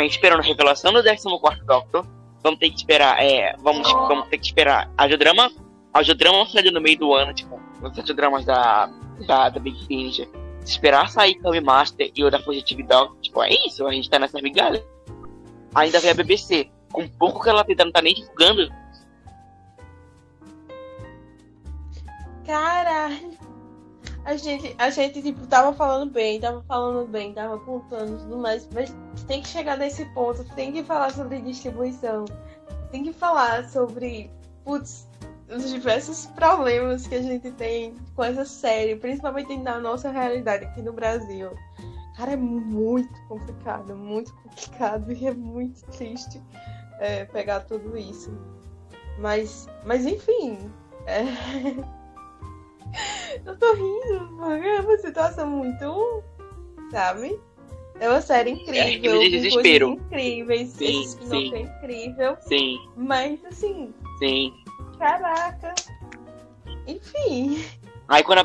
a gente esperando a revelação do 14 Doctor. Vamos ter que esperar, é, vamos, vamos ter que esperar audiodrama, audiodrama saindo no meio do ano, tipo, os audiodramas da, da, da Big Finish. Esperar sair Kami Master e o da Fugitive tipo, é isso, a gente tá nessa migalha. Ainda vem a BBC, com pouco que ela tenta, não tá nem divulgando. Caralho. A gente, a gente, tipo, tava falando bem, tava falando bem, tava contando tudo mais, mas tem que chegar nesse ponto, tem que falar sobre distribuição, tem que falar sobre, putz, os diversos problemas que a gente tem com essa série, principalmente na nossa realidade aqui no Brasil. Cara, é muito complicado, muito complicado e é muito triste é, pegar tudo isso. Mas, mas enfim, é... [LAUGHS] Eu tô rindo, porque é uma situação muito. Sabe? É uma série incrível. É, de com desespero. coisas incríveis. Sim, sim. é incrível. Sim, Mas assim, sim. Caraca. Enfim. Aí quando a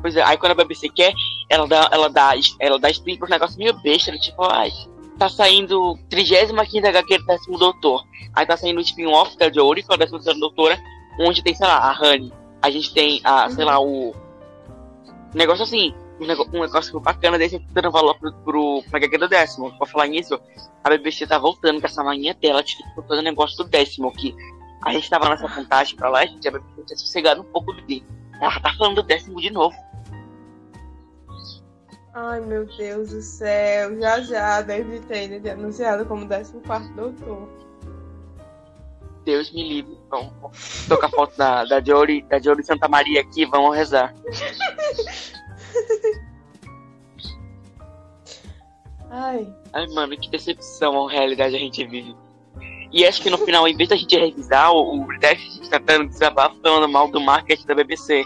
pois é, aí quando a BBC quer, ela dá, ela dá, ela dá spin pro negócio meio besta, tipo, ai, tá saindo 35 HQ do décimo doutor. Aí tá saindo o spin-off da Jory, que é a décima doutora, onde tem, sei lá, a Honey. A gente tem a, sei lá, o. Um negócio assim, um negócio, um negócio bacana desse dando valor pro, pro, pra HQ do décimo. Pra falar nisso, a BBC tá voltando com essa mania dela de tipo, fazer negócio do décimo, que a gente tava nessa vantagem pra lá, a gente, BBC tinha sossegado um pouco de. Ela tá falando do décimo de novo. Ai meu Deus do céu. Já já deve ter anunciado como 14 doutor. Deus me livre. Vamos tocar a foto da, da Jory, da Jory Santa Maria aqui, vamos rezar. [LAUGHS] Ai. Ai, mano, que decepção a realidade a gente vive. E acho que no final, em vez da gente revisar o, o British, a gente tá dando desabafo falando mal do marketing da BBC.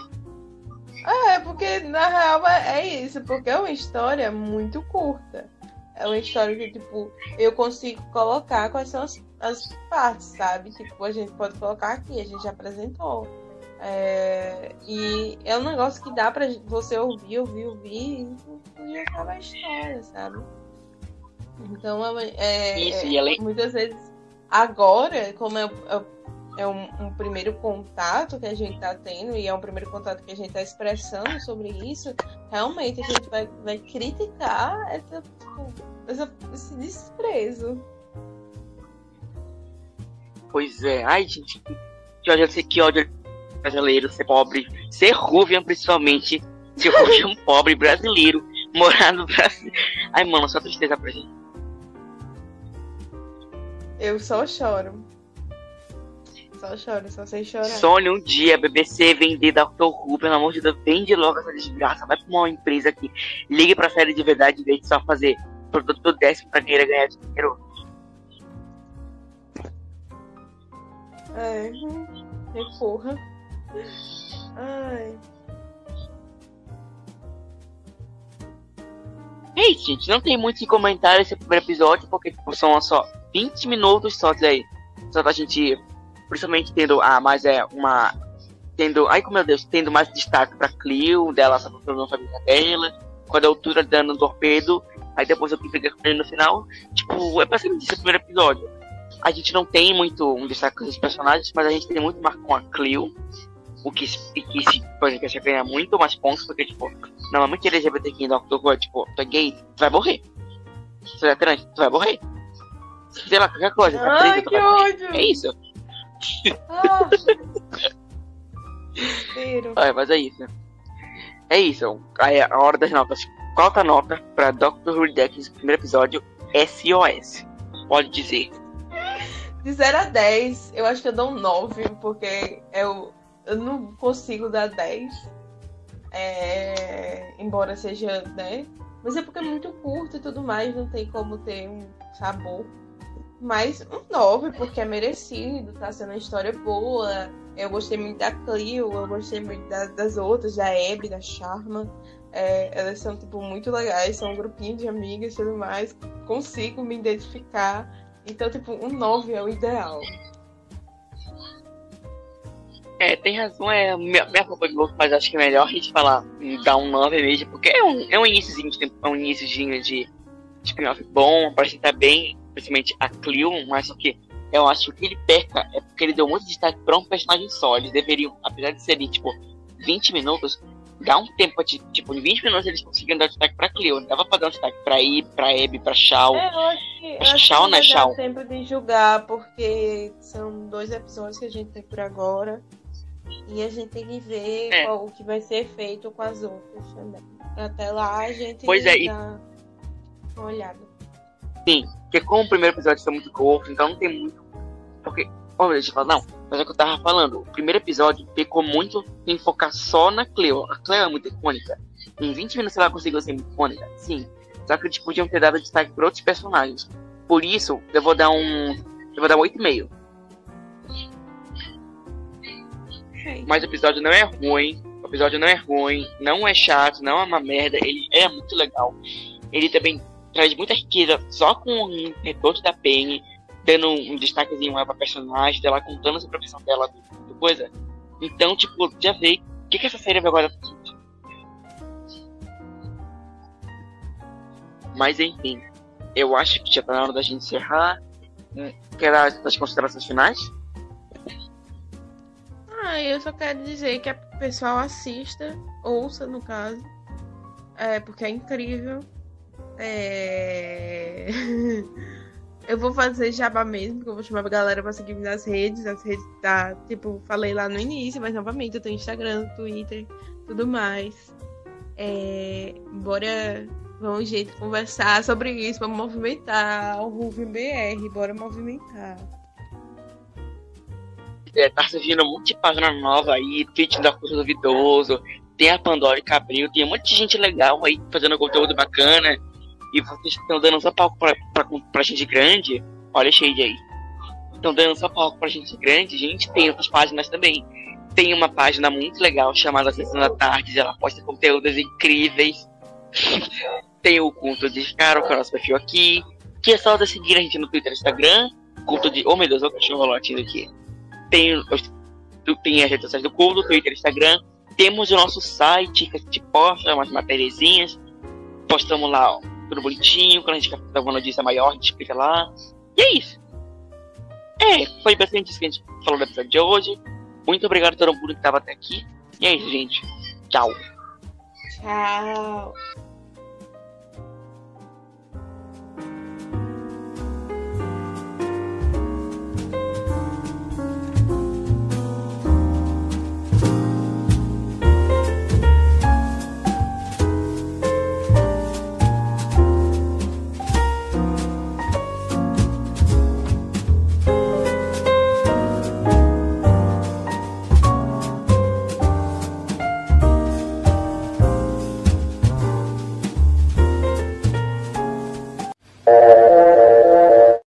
É, porque na real é é isso, porque é uma história muito curta. É uma história que, tipo, eu consigo colocar quais são as, as partes, sabe? Tipo, a gente pode colocar aqui, a gente já apresentou. É, e é um negócio que dá pra você ouvir, ouvir, ouvir e, acabar a história, sabe? Então, é, é, Isso, é- e além- muitas vezes, agora, como é, é é um, um primeiro contato que a gente tá tendo e é um primeiro contato que a gente tá expressando sobre isso, realmente a gente vai, vai criticar essa, tipo, essa- esse desprezo. Pois é, ai, gente, que ódio, que ódio brasileiro ser pobre, ser Ruvian principalmente, ser Ruvian pobre brasileiro, [LAUGHS] morar no Brasil. Ai, mano, só tristeza pra gente. Eu só choro. Só choro, só sei chorar. Sonho um dia a BBC vender Dr. Who, pelo amor de Deus, vende logo essa desgraça, vai pra uma empresa aqui, ligue pra série de verdade em vez de só fazer produto do décimo pra querer ganhar dinheiro. É, que porra. Ai. É isso, gente, não tem muito que comentar esse primeiro episódio, porque tipo, são só 20 minutos só daí. Só da gente, principalmente tendo a mais é uma. Tendo. Ai, meu Deus, tendo mais destaque pra Clio, dela só procurando a família dela, com a doutora dando um torpedo, aí depois eu fico no final. Tipo, é basicamente esse o primeiro episódio. A gente não tem muito um destaque dos personagens, mas a gente tem muito mais com a Clio. O que, que exemplo, você ganha muito mais pontos, porque, tipo, normalmente LGBT em Doctor Who é, tipo, tu é gay, tu vai morrer. Se tu é trans, tu vai morrer. Sei lá, qualquer coisa, tá Ai, que ódio! É isso. Ah. É, mas é isso. É isso. Aí a hora das notas. Qual a nota pra Doctor Who Redux, primeiro episódio, SOS? Pode dizer. De 0 a 10, eu acho que eu dou um 9, porque eu, eu não consigo dar 10. É, embora seja, né? Mas é porque é muito curto e tudo mais, não tem como ter um sabor. Mas um 9, porque é merecido, tá sendo uma história boa. Eu gostei muito da Clio, eu gostei muito da, das outras, da Abby, da Charma. É, elas são, tipo, muito legais, são um grupinho de amigas e tudo mais. Consigo me identificar. Então, tipo, um 9 é o ideal. É, tem razão, é minha, minha roupa de louco, mas acho que é melhor a gente falar, dar um 9 mesmo, porque é um, é um iníciozinho de, é um iníciozinho de spin-off bom, estar bem, principalmente a Clio, mas só que eu acho que o que ele peca é porque ele deu muito destaque pra um personagem só. Eles deveriam, apesar de serem, tipo, 20 minutos, dar um tempo, tipo, em 20 minutos eles conseguiram dar destaque pra Cleo. Não dava pra dar um destaque pra I, pra Abby, pra Shao. É, eu acho que, acho Shao, né, Shao? tempo de julgar, porque são dois episódios que a gente tem por agora. E a gente tem que ver é. qual, o que vai ser feito com as outras também. Até lá a gente pois é, dá uma olhada. Sim, porque como o primeiro episódio foi muito curto, então não tem muito. Porque. Ó, deixa eu falar, não, mas é o que eu tava falando. O primeiro episódio ficou muito em focar só na Cleo. A Cleo é muito icônica. Em 20 minutos ela conseguiu ser muito icônica, sim. Só que eles podiam ter dado destaque para outros personagens. Por isso, eu vou dar um. Eu vou dar um 8,5. Mas o episódio não é ruim. O episódio não é ruim, não é chato, não é uma merda. Ele é muito legal. Ele também traz muita riqueza só com o retorno da Penny, dando um destaquezinho lá pra personagem, dela contando sobre a profissão dela, do, do coisa. Então, tipo, já vê o que, que essa série vai agora Mas enfim, eu acho que já tá na hora da gente encerrar. Quer dar as considerações finais? Ah, eu só quero dizer que o pessoal assista, ouça no caso, é, porque é incrível. É... [LAUGHS] eu vou fazer jabá mesmo, porque eu vou chamar a galera pra seguir nas redes. As redes tá, tipo, falei lá no início, mas novamente eu tenho Instagram, Twitter, tudo mais. É... Bora, vamos jeito conversar sobre isso, vamos movimentar o Ruven BR, bora movimentar. É, tá surgindo um monte de página nova aí, tweet da coisa duvidoso, tem a Pandora e Cabril, tem um monte de gente legal aí fazendo conteúdo bacana e vocês estão dando só palco pra, pra, pra gente grande, olha Shade aí. Estão dando só palco pra gente grande, gente, tem outras páginas também. Tem uma página muito legal chamada Sessão da Tarde, ela posta conteúdos incríveis. [LAUGHS] tem o Culto de Caro, que é o nosso perfil aqui. Que é só seguir a gente no Twitter e Instagram. Culto de. Oh meu Deus, o cachorro latindo aqui. Tem, tem as redes sociais do Culto, Twitter Instagram. Temos o nosso site que a gente posta umas matériazinhas. Postamos lá, ó, tudo bonitinho. Quando a gente fazer alguma notícia maior, a gente explica lá. E é isso. É, foi bastante isso que a gente falou no episódio de hoje. Muito obrigado a todo mundo que estava até aqui. E é isso, gente. Tchau. Tchau.